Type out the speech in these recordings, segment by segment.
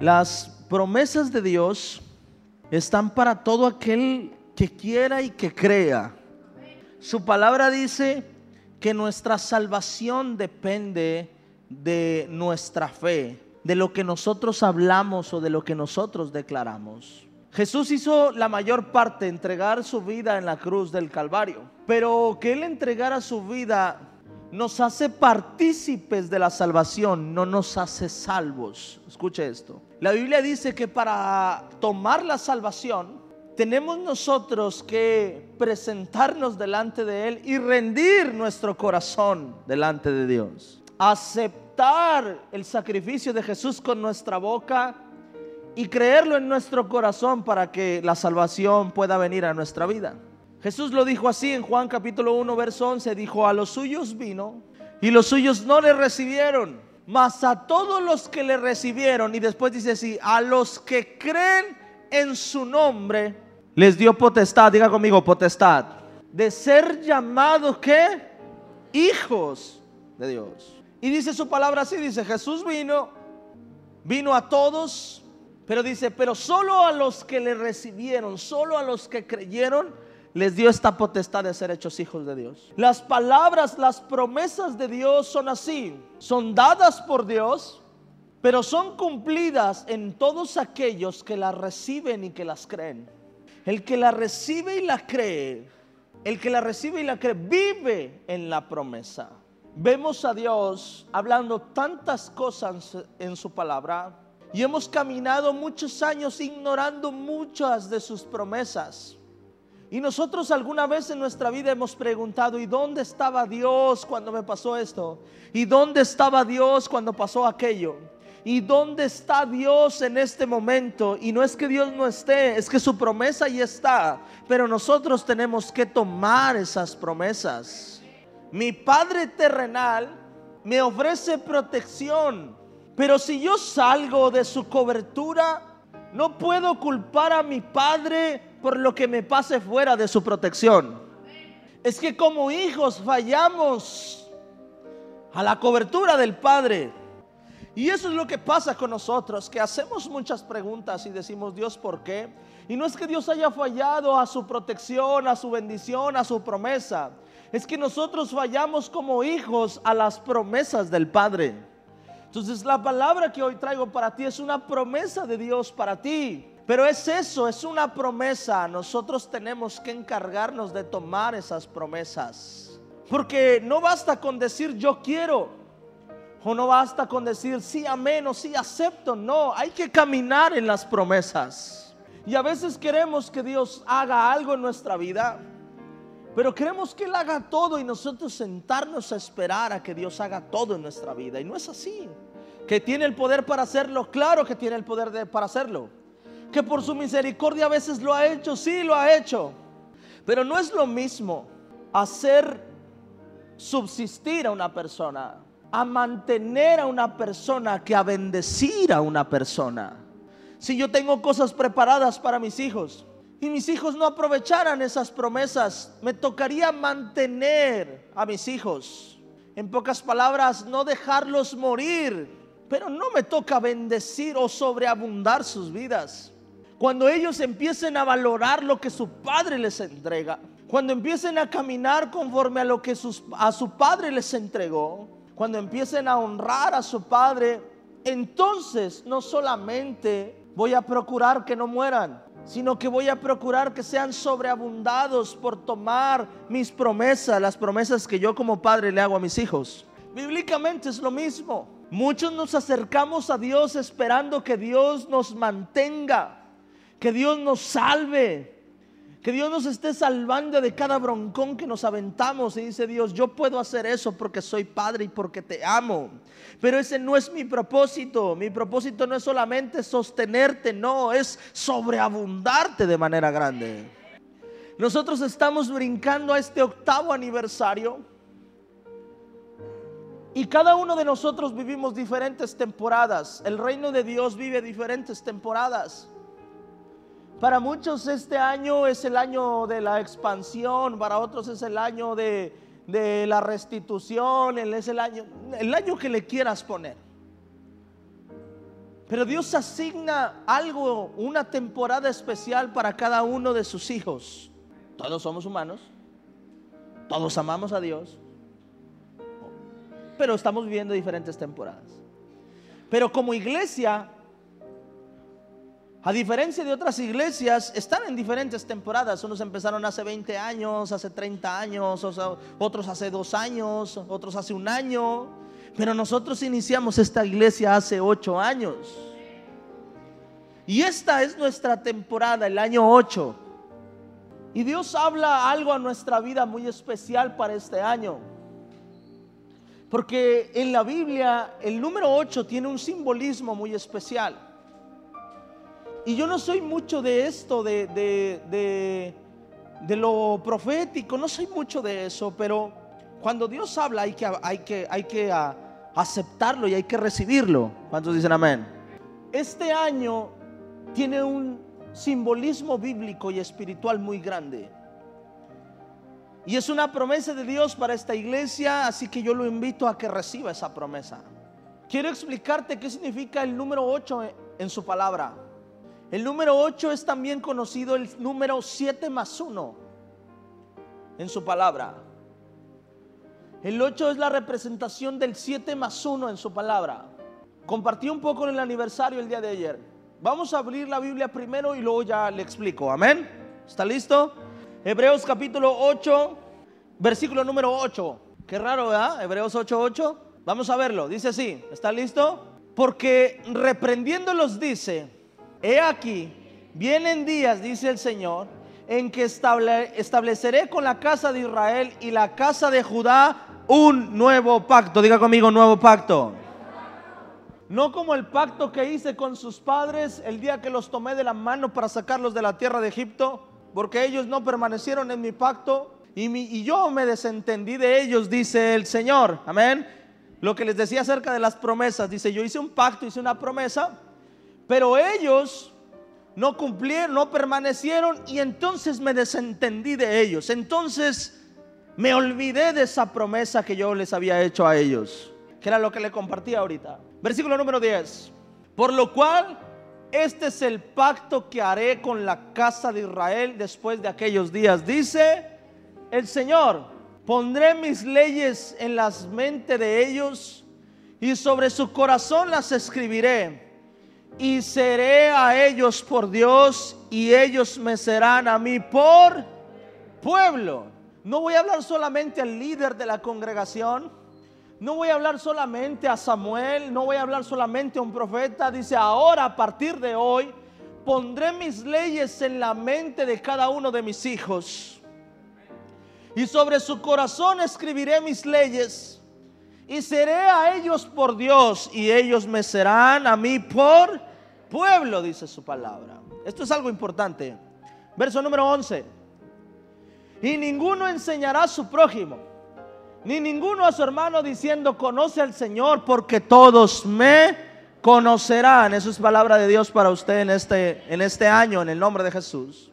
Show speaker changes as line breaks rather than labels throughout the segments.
Las promesas de Dios están para todo aquel que quiera y que crea. Su palabra dice que nuestra salvación depende de nuestra fe, de lo que nosotros hablamos o de lo que nosotros declaramos. Jesús hizo la mayor parte, entregar su vida en la cruz del Calvario, pero que Él entregara su vida nos hace partícipes de la salvación, no nos hace salvos. Escuche esto. La Biblia dice que para tomar la salvación tenemos nosotros que presentarnos delante de Él y rendir nuestro corazón delante de Dios. Aceptar el sacrificio de Jesús con nuestra boca y creerlo en nuestro corazón para que la salvación pueda venir a nuestra vida. Jesús lo dijo así en Juan capítulo 1, verso 11, dijo, a los suyos vino y los suyos no le recibieron, mas a todos los que le recibieron, y después dice así, a los que creen en su nombre, les dio potestad, diga conmigo, potestad, de ser llamados, ¿qué? Hijos de Dios. Y dice su palabra así, dice, Jesús vino, vino a todos, pero dice, pero solo a los que le recibieron, solo a los que creyeron, les dio esta potestad de ser hechos hijos de Dios. Las palabras, las promesas de Dios son así. Son dadas por Dios, pero son cumplidas en todos aquellos que las reciben y que las creen. El que la recibe y la cree, el que la recibe y la cree, vive en la promesa. Vemos a Dios hablando tantas cosas en su palabra y hemos caminado muchos años ignorando muchas de sus promesas. Y nosotros alguna vez en nuestra vida hemos preguntado, ¿y dónde estaba Dios cuando me pasó esto? ¿Y dónde estaba Dios cuando pasó aquello? ¿Y dónde está Dios en este momento? Y no es que Dios no esté, es que su promesa ya está. Pero nosotros tenemos que tomar esas promesas. Mi Padre terrenal me ofrece protección. Pero si yo salgo de su cobertura, no puedo culpar a mi Padre por lo que me pase fuera de su protección. Es que como hijos fallamos a la cobertura del Padre. Y eso es lo que pasa con nosotros, que hacemos muchas preguntas y decimos, Dios, ¿por qué? Y no es que Dios haya fallado a su protección, a su bendición, a su promesa. Es que nosotros fallamos como hijos a las promesas del Padre. Entonces la palabra que hoy traigo para ti es una promesa de Dios para ti. Pero es eso, es una promesa. Nosotros tenemos que encargarnos de tomar esas promesas. Porque no basta con decir yo quiero. O no basta con decir sí, amén o sí, acepto. No, hay que caminar en las promesas. Y a veces queremos que Dios haga algo en nuestra vida. Pero queremos que Él haga todo y nosotros sentarnos a esperar a que Dios haga todo en nuestra vida. Y no es así. Que tiene el poder para hacerlo, claro que tiene el poder para hacerlo que por su misericordia a veces lo ha hecho, sí lo ha hecho. Pero no es lo mismo hacer subsistir a una persona, a mantener a una persona que a bendecir a una persona. Si yo tengo cosas preparadas para mis hijos y mis hijos no aprovecharan esas promesas, me tocaría mantener a mis hijos. En pocas palabras, no dejarlos morir, pero no me toca bendecir o sobreabundar sus vidas. Cuando ellos empiecen a valorar lo que su padre les entrega, cuando empiecen a caminar conforme a lo que a su padre les entregó, cuando empiecen a honrar a su padre, entonces no solamente voy a procurar que no mueran, sino que voy a procurar que sean sobreabundados por tomar mis promesas, las promesas que yo como padre le hago a mis hijos. Bíblicamente es lo mismo. Muchos nos acercamos a Dios esperando que Dios nos mantenga que Dios nos salve. Que Dios nos esté salvando de cada broncón que nos aventamos. Y dice Dios, yo puedo hacer eso porque soy padre y porque te amo. Pero ese no es mi propósito. Mi propósito no es solamente sostenerte, no, es sobreabundarte de manera grande. Nosotros estamos brincando a este octavo aniversario. Y cada uno de nosotros vivimos diferentes temporadas. El reino de Dios vive diferentes temporadas. Para muchos este año es el año de la expansión, para otros es el año de, la restitución, es el año, el año que le quieras poner. Pero Dios asigna algo, una temporada especial para cada uno de sus hijos. Todos somos humanos, todos amamos a Dios, pero estamos viviendo diferentes temporadas. Pero como iglesia, a diferencia de otras iglesias, están en diferentes temporadas. Unos empezaron hace 20 años, hace 30 años, otros hace dos años, otros hace un año. Pero nosotros iniciamos esta iglesia hace 8 años. Y esta es nuestra temporada, el año 8. Y Dios habla algo a nuestra vida muy especial para este año. Porque en la Biblia el número 8 tiene un simbolismo muy especial. Y yo no soy mucho de esto, de, de, lo profético, no soy mucho de eso, pero cuando Dios habla hay que, hay que, hay que ah, aceptarlo y hay que recibirlo. ¿Cuántos dicen amén? Este año tiene un simbolismo bíblico y espiritual muy grande. Y es una promesa de Dios para esta iglesia, así que yo lo invito a que reciba esa promesa. Quiero explicarte qué significa el número 8 en su palabra. El número 8 es también conocido el número 7 más 1 en su palabra. El 8 es la representación del 7 más 1 en su palabra. Compartí un poco en el aniversario el día de ayer. Vamos a abrir la Biblia primero y luego ya le explico. Amén. ¿Está listo? Hebreos capítulo 8, versículo número 8. Qué raro, ¿verdad? Hebreos 8, 8. Vamos a verlo. Dice así. ¿Está listo? Porque reprendiéndolos dice, he aquí, vienen días, dice el Señor, en que estableceré con la casa de Israel y la casa de Judá un nuevo pacto. Diga conmigo, nuevo pacto. No como el pacto que hice con sus padres el día que los tomé de la mano para sacarlos de la tierra de Egipto, porque ellos no permanecieron en mi pacto y, yo me desentendí de ellos, dice el Señor. Amén. Lo que les decía acerca de las promesas, dice, yo hice un pacto, hice una promesa, pero ellos no cumplieron, no permanecieron y entonces me desentendí de ellos. Entonces me olvidé de esa promesa que yo les había hecho a ellos, que era lo que le compartí ahorita. Versículo número 10. Por lo cual, este es el pacto que haré con la casa de Israel después de aquellos días. Dice el Señor, pondré mis leyes en las mentes de ellos y sobre su corazón las escribiré. Y seré a ellos por Dios y ellos me serán a mí por pueblo. No voy a hablar solamente al líder de la congregación no voy a hablar solamente a Samuel, no voy a hablar solamente a un profeta. Dice, ahora a partir de hoy pondré mis leyes en la mente de cada uno de mis hijos. Y sobre su corazón escribiré mis leyes. Y seré a ellos por Dios y ellos me serán a mí por pueblo, dice su palabra. Esto es algo importante. Verso número 11. Y ninguno enseñará a su prójimo ni ninguno a su hermano diciendo, conoce al Señor, porque todos me conocerán. Eso es palabra de Dios para usted en este, en este año, en el nombre de Jesús.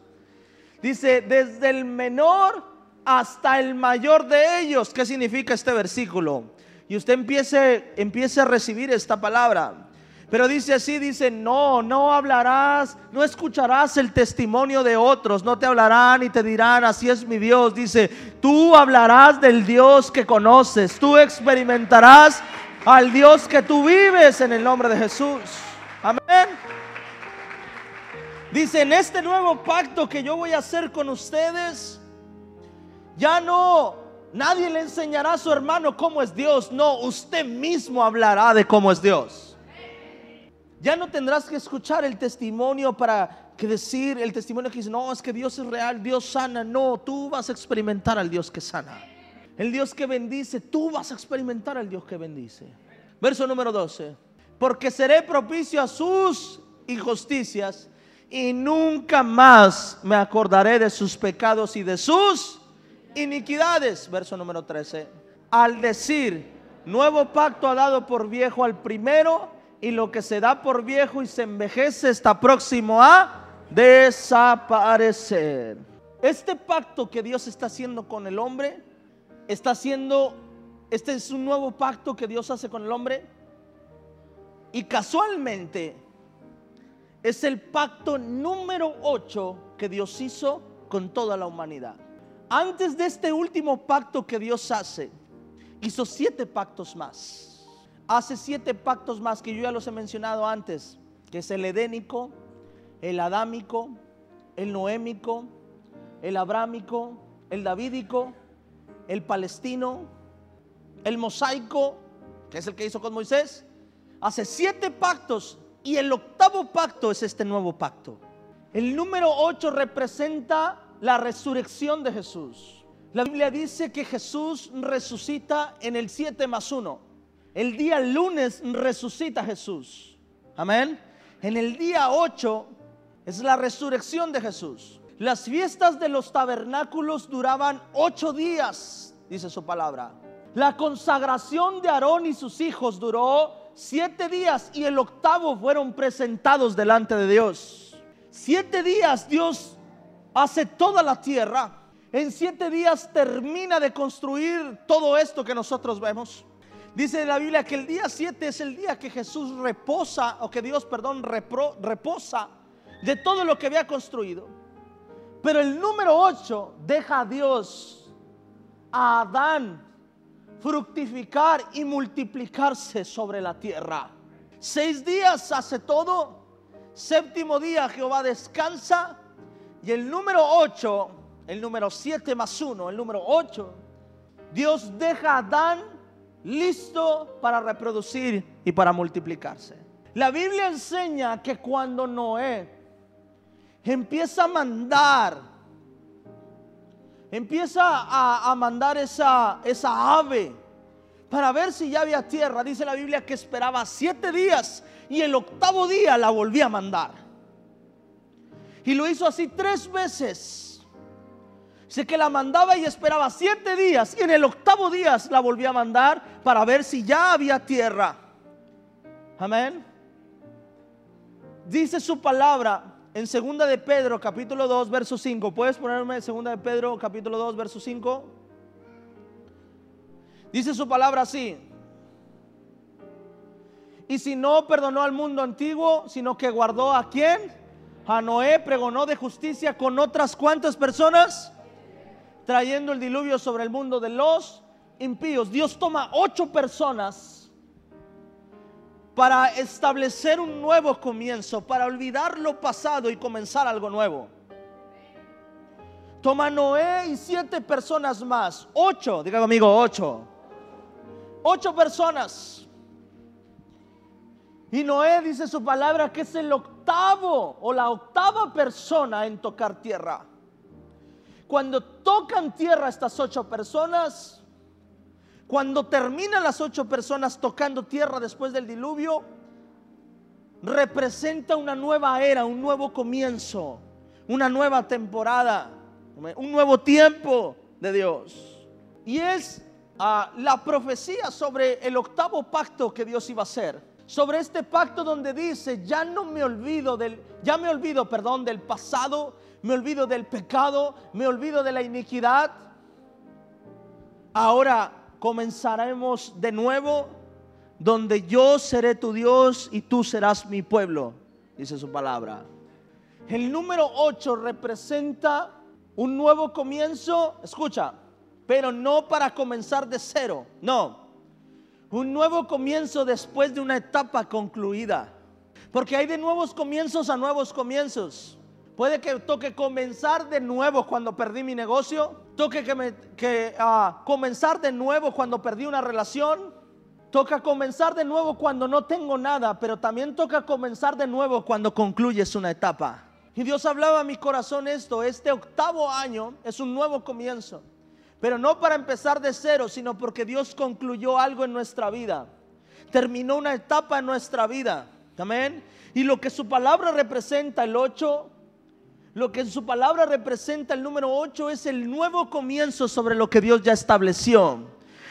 Dice, desde el menor hasta el mayor de ellos. ¿Qué significa este versículo? Y usted empiece, empiece a recibir esta palabra. Pero dice así, dice, no, no hablarás, no escucharás el testimonio de otros, no te hablarán y te dirán, así es mi Dios. Dice, tú hablarás del Dios que conoces, tú experimentarás al Dios que tú vives en el nombre de Jesús. Amén. Dice, en este nuevo pacto que yo voy a hacer con ustedes, ya no, nadie le enseñará a su hermano cómo es Dios, no, usted mismo hablará de cómo es Dios. Ya no tendrás que escuchar el testimonio para que decir el testimonio que dice, no, es que Dios es real, Dios sana. No, tú vas a experimentar al Dios que sana. El Dios que bendice, tú vas a experimentar al Dios que bendice. Verso número 12. Porque seré propicio a sus injusticias y nunca más me acordaré de sus pecados y de sus iniquidades. Verso número 13. Al decir, nuevo pacto ha dado por viejo al primero y lo que se da por viejo y se envejece está próximo a desaparecer. Este pacto que Dios está haciendo con el hombre, está haciendo, este es un nuevo pacto que Dios hace con el hombre. Y casualmente, es el pacto número 8 que Dios hizo con toda la humanidad. Antes de este último pacto que Dios hace, hizo siete pactos más. Hace siete pactos más que yo ya los he mencionado antes, que es el edénico, el adámico, el noémico, el abrámico, el davídico, el palestino, el mosaico, que es el que hizo con Moisés. Hace siete pactos y el octavo pacto es este nuevo pacto. El número 8 representa la resurrección de Jesús. La Biblia dice que Jesús resucita en el 7 más 1. El día lunes resucita Jesús. Amén. En el día 8 es la resurrección de Jesús. Las fiestas de los tabernáculos duraban ocho días, dice su palabra. La consagración de Aarón y sus hijos duró siete días y el octavo fueron presentados delante de Dios. Siete días Dios hace toda la tierra. En siete días termina de construir todo esto que nosotros vemos. Dice la Biblia que el día siete es el día que Jesús reposa, o que Dios, perdón, reposa de todo lo que había construido. Pero el número ocho deja a Dios, a Adán, fructificar y multiplicarse sobre la tierra. Seis días hace todo. Séptimo día Jehová descansa. Y el número ocho, el número siete más uno, el número ocho, Dios deja a Adán listo para reproducir y para multiplicarse. La Biblia enseña que cuando Noé empieza a mandar empieza a, mandar esa, esa ave para ver si ya había tierra. Dice la Biblia que esperaba siete días y el octavo día la volvía a mandar. Y lo hizo así tres veces. Sé que la mandaba y esperaba siete días y en el octavo día la volvía a mandar para ver si ya había tierra. Amén. Dice su palabra en segunda de Pedro, capítulo 2, verso 5. ¿Puedes ponerme en segunda de Pedro, capítulo 2, verso 5? Dice su palabra así. Y si no perdonó al mundo antiguo, sino que guardó a quién? A Noé, pregonó de justicia con otras cuantas personas, trayendo el diluvio sobre el mundo de los impíos. Dios toma ocho personas para establecer un nuevo comienzo, para olvidar lo pasado y comenzar algo nuevo. Toma Noé y siete personas más, ocho, diga conmigo, ocho. Ocho personas. Y Noé dice su palabra que es el octavo o la octava persona en tocar tierra. Cuando tocan tierra estas ocho personas, cuando terminan las ocho personas tocando tierra después del diluvio, representa una nueva era, un nuevo comienzo, una nueva temporada, un nuevo tiempo de Dios. Y es ah, la profecía sobre el octavo pacto que Dios iba a hacer. Sobre este pacto donde dice, ya no me olvido del, ya me olvido, perdón, del pasado, me olvido del pecado, me olvido de la iniquidad. Ahora comenzaremos de nuevo, donde yo seré tu Dios y tú serás mi pueblo, dice su palabra. El número 8 representa un nuevo comienzo, escucha, pero no para comenzar de cero, no. Un nuevo comienzo después de una etapa concluida. Porque hay de nuevos comienzos a nuevos comienzos. Puede que toque comenzar de nuevo cuando perdí mi negocio. Toque que, ah, comenzar de nuevo cuando perdí una relación. Toca comenzar de nuevo cuando no tengo nada, pero también toca comenzar de nuevo cuando concluyes una etapa. Y Dios hablaba a mi corazón esto, este octavo año es un nuevo comienzo, pero no para empezar de cero, sino porque Dios concluyó algo en nuestra vida, terminó una etapa en nuestra vida, amén. Y lo que su palabra representa, el 8, lo que en su palabra representa el número 8 es el nuevo comienzo sobre lo que Dios ya estableció.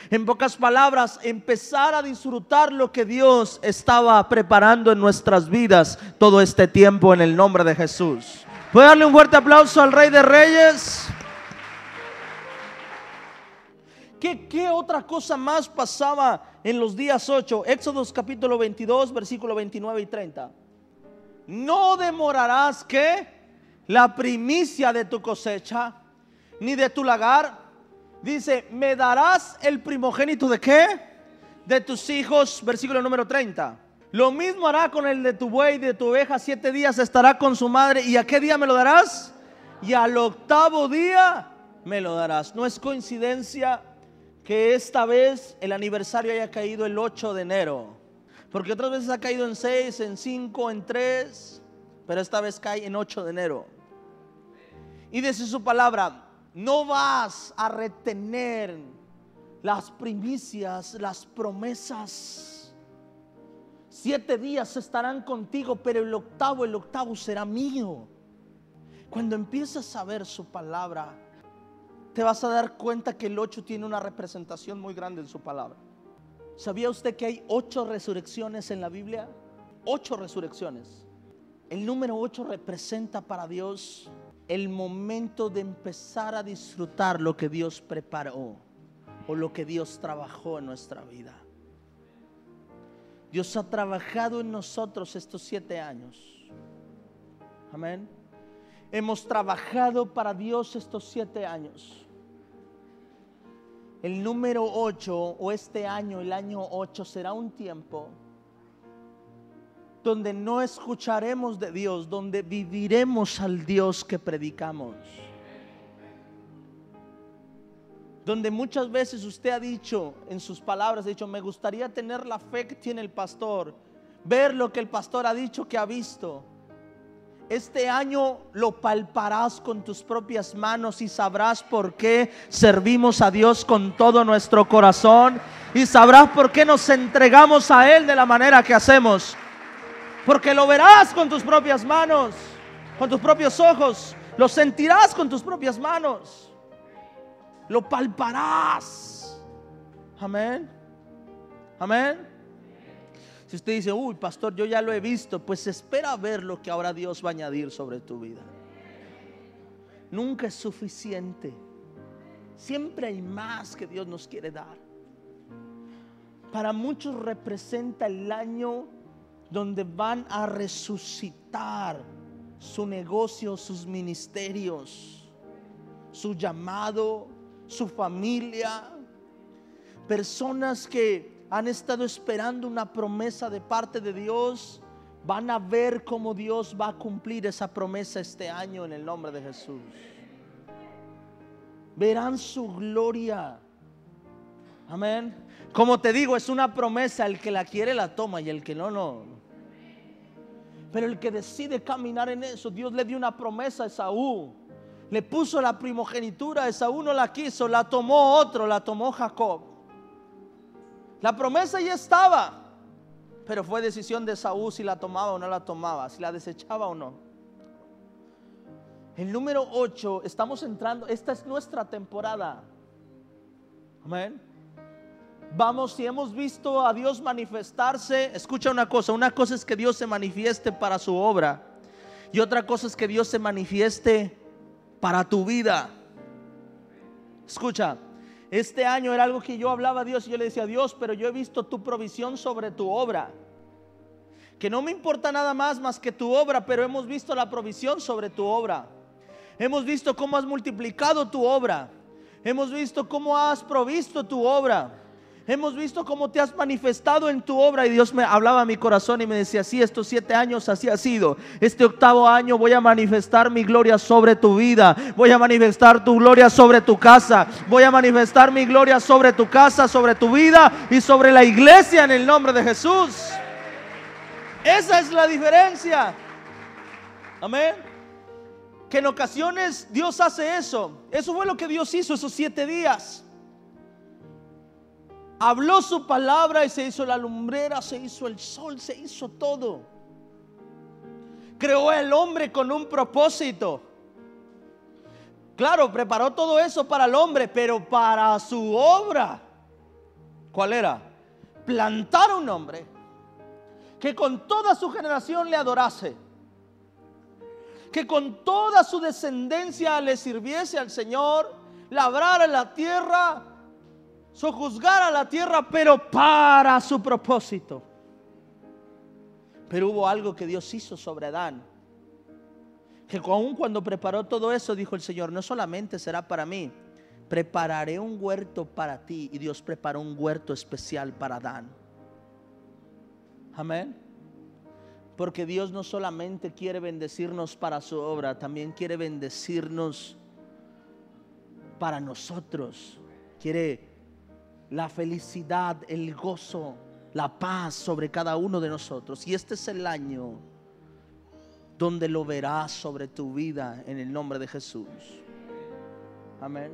En pocas palabras, empezar a disfrutar lo que Dios estaba preparando en nuestras vidas todo este tiempo en el nombre de Jesús. ¿Puede darle un fuerte aplauso al Rey de Reyes? ¿Qué, ¿Qué, otra cosa más pasaba en los días 8? Éxodos capítulo 22, versículo 29 y 30. no demorarás que la primicia de tu cosecha, ni de tu lagar. Dice, me darás el primogénito de qué? De tus hijos, versículo número 30. Lo mismo hará con el de tu buey, de tu oveja, siete días estará con su madre. ¿Y a qué día me lo darás? Y al octavo día me lo darás. No es coincidencia que esta vez el aniversario haya caído el 8 de enero. Porque otras veces ha caído en 6, en 5, en 3. Pero esta vez cae en 8 de enero. Y dice su palabra, no vas a retener las primicias, las promesas Siete días estarán contigo, pero el octavo, el octavo será mío. Cuando empiezas a ver su palabra, te vas a dar cuenta que el ocho tiene una representación muy grande en su palabra. ¿Sabía usted que hay ocho resurrecciones en la Biblia? Ocho resurrecciones. El número ocho representa para Dios el momento de empezar a disfrutar lo que Dios preparó o lo que Dios trabajó en nuestra vida. Dios ha trabajado en nosotros estos siete años. Amén. Hemos trabajado para Dios estos siete años. El número ocho o este año, el año ocho, será un tiempo donde no escucharemos de Dios, donde viviremos al Dios que predicamos donde muchas veces usted ha dicho en sus palabras, ha dicho, me gustaría tener la fe que tiene el pastor, ver lo que el pastor ha dicho que ha visto. Este año lo palparás con tus propias manos y sabrás por qué servimos a Dios con todo nuestro corazón y sabrás por qué nos entregamos a Él de la manera que hacemos. Porque lo verás con tus propias manos, con tus propios ojos, lo sentirás con tus propias manos lo palparás. Amén. Amén. Si usted dice, uy, pastor, yo ya lo he visto, pues espera ver lo que ahora Dios va a añadir sobre tu vida. Nunca es suficiente. Siempre hay más que Dios nos quiere dar. Para muchos representa el año donde van a resucitar su negocio, sus ministerios, su llamado, su familia, personas que han estado esperando una promesa de parte de Dios, van a ver cómo Dios va a cumplir esa promesa este año en el nombre de Jesús. Verán su gloria. Amén. Como te digo, es una promesa, el que la quiere la toma y el que no, no. Pero el que decide caminar en eso, Dios le dio una promesa a Esaú le puso la primogenitura, Esaú no la quiso, la tomó otro, la tomó Jacob. La promesa ya estaba, pero fue decisión de Esaú si la tomaba o no la tomaba, si la desechaba o no. El número 8, estamos entrando, esta es nuestra temporada. Amén. Vamos, si hemos visto a Dios manifestarse, escucha una cosa, una cosa es que Dios se manifieste para su obra y otra cosa es que Dios se manifieste para tu vida. Escucha, este año era algo que yo hablaba a Dios y yo le decía, Dios, pero yo he visto tu provisión sobre tu obra. Que no me importa nada más más que tu obra, pero hemos visto la provisión sobre tu obra. Hemos visto cómo has multiplicado tu obra. Hemos visto cómo has provisto tu obra. Hemos visto cómo te has manifestado en tu obra y Dios me hablaba a mi corazón y me decía, sí, estos siete años así ha sido. Este octavo año voy a manifestar mi gloria sobre tu vida. Voy a manifestar tu gloria sobre tu casa. Voy a manifestar mi gloria sobre tu casa, sobre tu vida y sobre la iglesia en el nombre de Jesús. Esa es la diferencia. Amén. Que en ocasiones Dios hace eso. Eso fue lo que Dios hizo esos siete días habló su palabra y se hizo la lumbrera, se hizo el sol, se hizo todo. Creó el hombre con un propósito. Claro, preparó todo eso para el hombre, pero para su obra. ¿Cuál era? Plantar un hombre que con toda su generación le adorase. Que con toda su descendencia le sirviese al Señor, labrara la tierra sojuzgar a la tierra, pero para su propósito. Pero hubo algo que Dios hizo sobre Adán. Que aún cuando preparó todo eso, dijo el Señor, no solamente será para mí, prepararé un huerto para ti. Y Dios preparó un huerto especial para Adán. Amén. Porque Dios no solamente quiere bendecirnos para su obra, también quiere bendecirnos para nosotros. Quiere la felicidad, el gozo, la paz sobre cada uno de nosotros. Y este es el año donde lo verás sobre tu vida en el nombre de Jesús. Amén.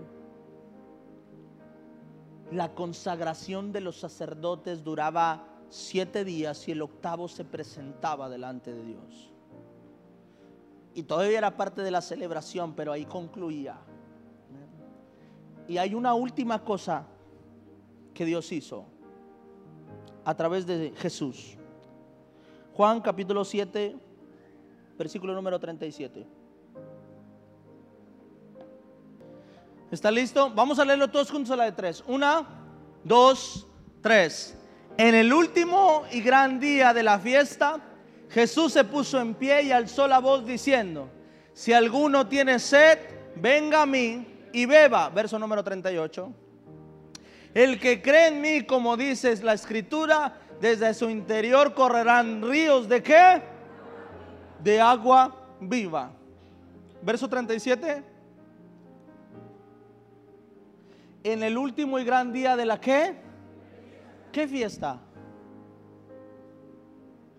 La consagración de los sacerdotes duraba siete días y el octavo se presentaba delante de Dios. Y todavía era parte de la celebración, pero ahí concluía. Y hay una última cosa que Dios hizo a través de Jesús. Juan capítulo 7, versículo número 37. ¿Está listo? Vamos a leerlo todos juntos a la de tres. Una, dos, tres. En el último y gran día de la fiesta, Jesús se puso en pie y alzó la voz diciendo, si alguno tiene sed, venga a mí y beba. Verso número 38. El que cree en mí, como dice la escritura, desde su interior correrán ríos de qué? De agua viva. Verso 37. En el último y gran día de la qué? ¿Qué fiesta?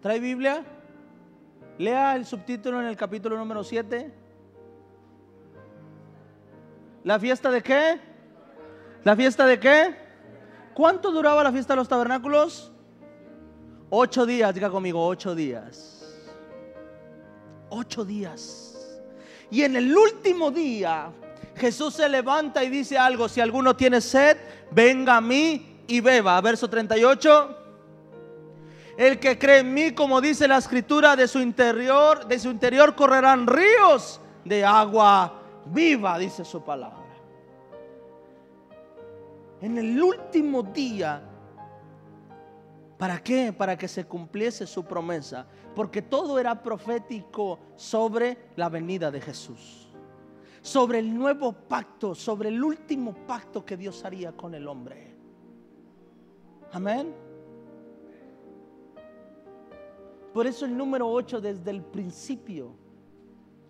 ¿Trae Biblia? Lea el subtítulo en el capítulo número 7. ¿La fiesta de qué? ¿La fiesta de qué? ¿Cuánto duraba la fiesta de los tabernáculos? Ocho días, diga conmigo, ocho días. Ocho días. Y en el último día, Jesús se levanta y dice algo, si alguno tiene sed, venga a mí y beba. Verso 38. El que cree en mí, como dice la escritura, de su interior, de su interior correrán ríos de agua viva, dice su palabra en el último día. ¿Para qué? Para que se cumpliese su promesa. Porque todo era profético sobre la venida de Jesús. Sobre el nuevo pacto, sobre el último pacto que Dios haría con el hombre. Amén. Por eso el número 8 desde el principio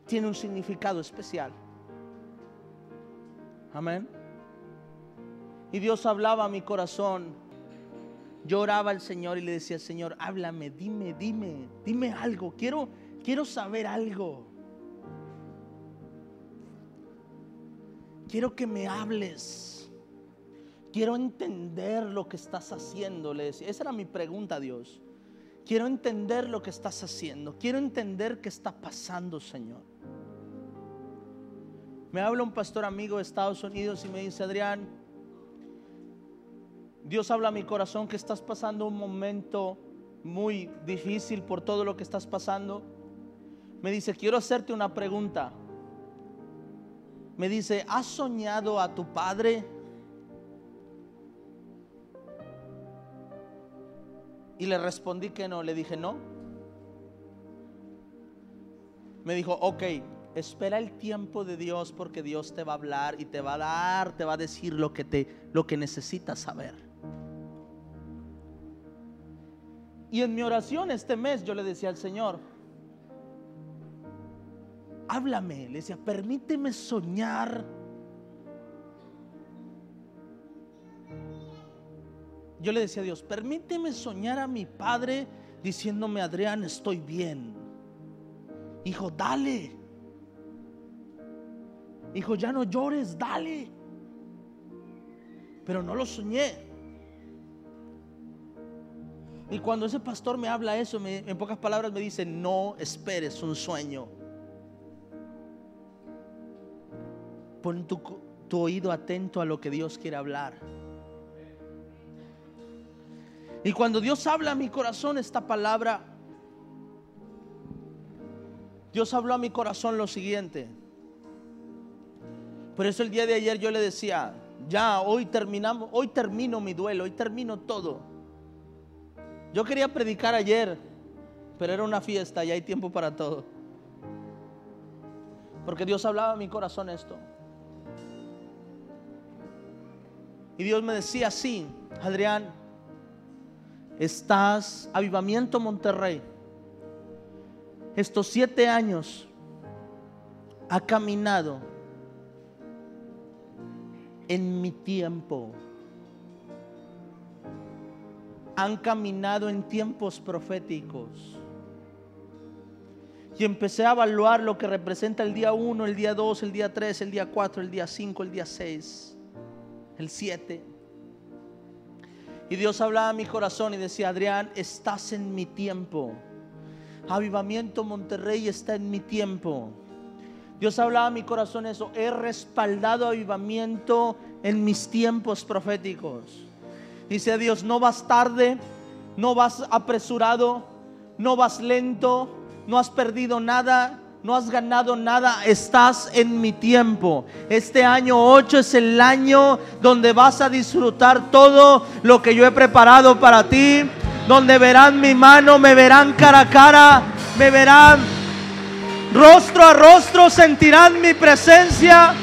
tiene un significado especial. Amén. Y Dios hablaba a mi corazón. Yo oraba al Señor y le decía, Señor, háblame, dime, dime, dime algo. Quiero, quiero saber algo. Quiero que me hables. Quiero entender lo que estás haciendo. Le decía. Esa era mi pregunta a Dios. Quiero entender lo que estás haciendo. Quiero entender qué está pasando, Señor. Me habla un pastor amigo de Estados Unidos y me dice, Adrián, Dios habla a mi corazón que estás pasando un momento muy difícil por todo lo que estás pasando. Me dice, quiero hacerte una pregunta. Me dice, ¿has soñado a tu padre? Y le respondí que no. Le dije, no. Me dijo, ok, espera el tiempo de Dios porque Dios te va a hablar y te va a dar, te va a decir lo que, te, lo que necesitas saber. Y en mi oración este mes yo le decía al Señor, háblame, le decía, permíteme soñar. Yo le decía a Dios, permíteme soñar a mi padre diciéndome, Adrián, estoy bien. Hijo, dale. Hijo, ya no llores, dale. Pero no lo soñé. Y cuando ese pastor me habla eso, en pocas palabras me dice, no esperes un sueño. Pon tu, tu oído atento a lo que Dios quiere hablar. Y cuando Dios habla a mi corazón esta palabra, Dios habló a mi corazón lo siguiente. Por eso el día de ayer yo le decía, ya hoy terminamos, hoy termino mi duelo, hoy termino todo. Yo quería predicar ayer, pero era una fiesta y hay tiempo para todo. Porque Dios hablaba a mi corazón esto. Y Dios me decía así, Adrián, estás, Avivamiento Monterrey, estos siete años ha caminado en mi tiempo. Han caminado en tiempos proféticos. Y empecé a evaluar lo que representa el día 1, el día 2, el día 3, el día 4, el día 5, el día 6, el 7. Y Dios hablaba a mi corazón y decía, Adrián, estás en mi tiempo. Avivamiento Monterrey está en mi tiempo. Dios hablaba a mi corazón eso. He respaldado avivamiento en mis tiempos proféticos. Dice Dios, no vas tarde, no vas apresurado, no vas lento, no has perdido nada, no has ganado nada, estás en mi tiempo. Este año 8 es el año donde vas a disfrutar todo lo que yo he preparado para ti, donde verán mi mano, me verán cara a cara, me verán rostro a rostro sentirán mi presencia.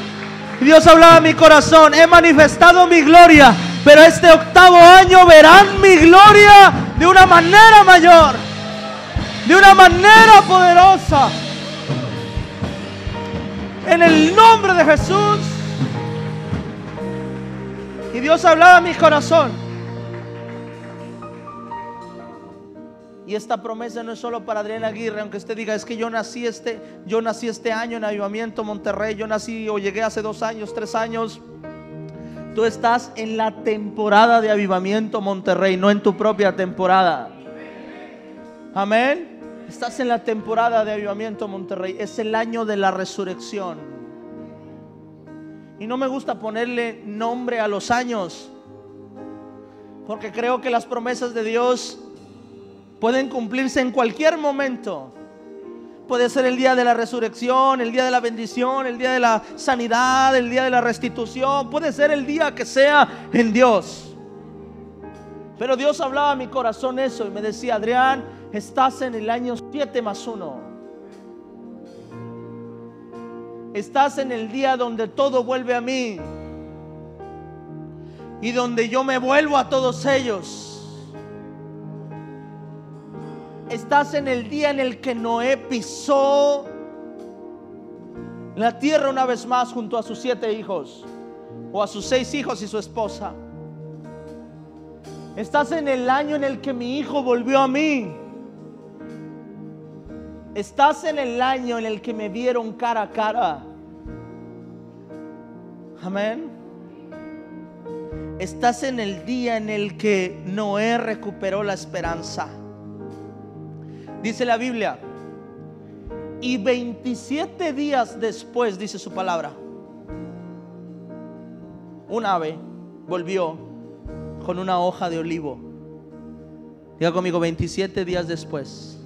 Dios hablaba a mi corazón, he manifestado mi gloria, pero este octavo año verán mi gloria de una manera mayor, de una manera poderosa. En el nombre de Jesús. Y Dios hablaba a mi corazón. Y esta promesa no es solo para Adrián Aguirre, aunque usted diga, es que yo nací este, yo nací este año en Avivamiento Monterrey, yo nací o llegué hace dos años, tres años. Tú estás en la temporada de Avivamiento Monterrey, no en tu propia temporada. Amén. Estás en la temporada de Avivamiento Monterrey. Es el año de la resurrección. Y no me gusta ponerle nombre a los años. Porque creo que las promesas de Dios pueden cumplirse en cualquier momento. Puede ser el día de la resurrección, el día de la bendición, el día de la sanidad, el día de la restitución. Puede ser el día que sea en Dios. Pero Dios hablaba a mi corazón eso y me decía, Adrián, estás en el año 7 más 1. Estás en el día donde todo vuelve a mí. Y donde yo me vuelvo a todos ellos. Estás en el día en el que Noé pisó la tierra una vez más junto a sus siete hijos o a sus seis hijos y su esposa. Estás en el año en el que mi hijo volvió a mí. Estás en el año en el que me vieron cara a cara. Amén. Estás en el día en el que Noé recuperó la esperanza. Dice la Biblia, y 27 días después, dice su palabra, un ave volvió con una hoja de olivo. Diga conmigo, 27 días después.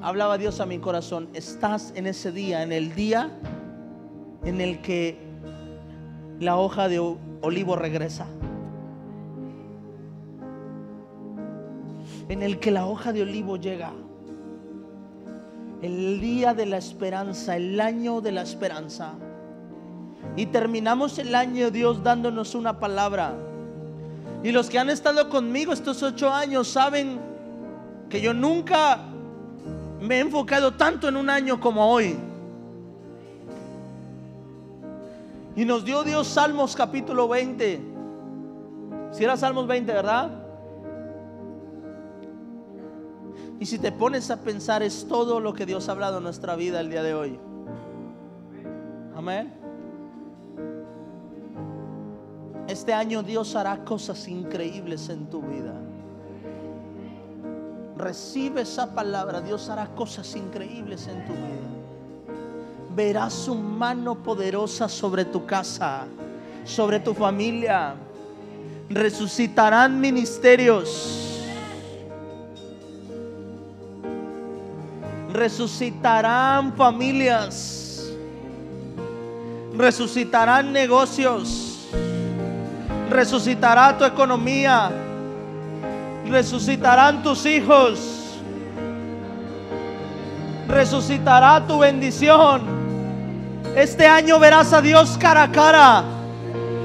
Hablaba Dios a mi corazón, estás en ese día, en el día en el que la hoja de olivo regresa. En el que la hoja de olivo llega. El día de la esperanza, el año de la esperanza. Y terminamos el año Dios dándonos una palabra. Y los que han estado conmigo estos ocho años saben que yo nunca me he enfocado tanto en un año como hoy. Y nos dio Dios Salmos capítulo 20. Si era Salmos 20, ¿verdad? Y si te pones a pensar, es todo lo que Dios ha hablado en nuestra vida el día de hoy. Amén. Este año Dios hará cosas increíbles en tu vida. Recibe esa palabra, Dios hará cosas increíbles en tu vida verás su mano poderosa sobre tu casa, sobre tu familia. Resucitarán ministerios. Resucitarán familias. Resucitarán negocios. Resucitará tu economía. Resucitarán tus hijos. Resucitará tu bendición. Este año verás a Dios cara a cara.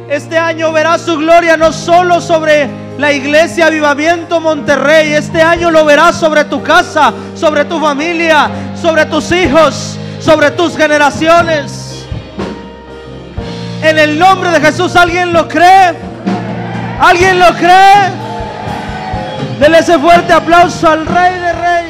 Este año verás su gloria no solo sobre la iglesia Avivamiento Monterrey. Este año lo verás sobre tu casa, sobre tu familia, sobre tus hijos, sobre tus generaciones. En el nombre de Jesús, ¿alguien lo cree? ¿Alguien lo cree? Dele ese fuerte aplauso al Rey de Reyes.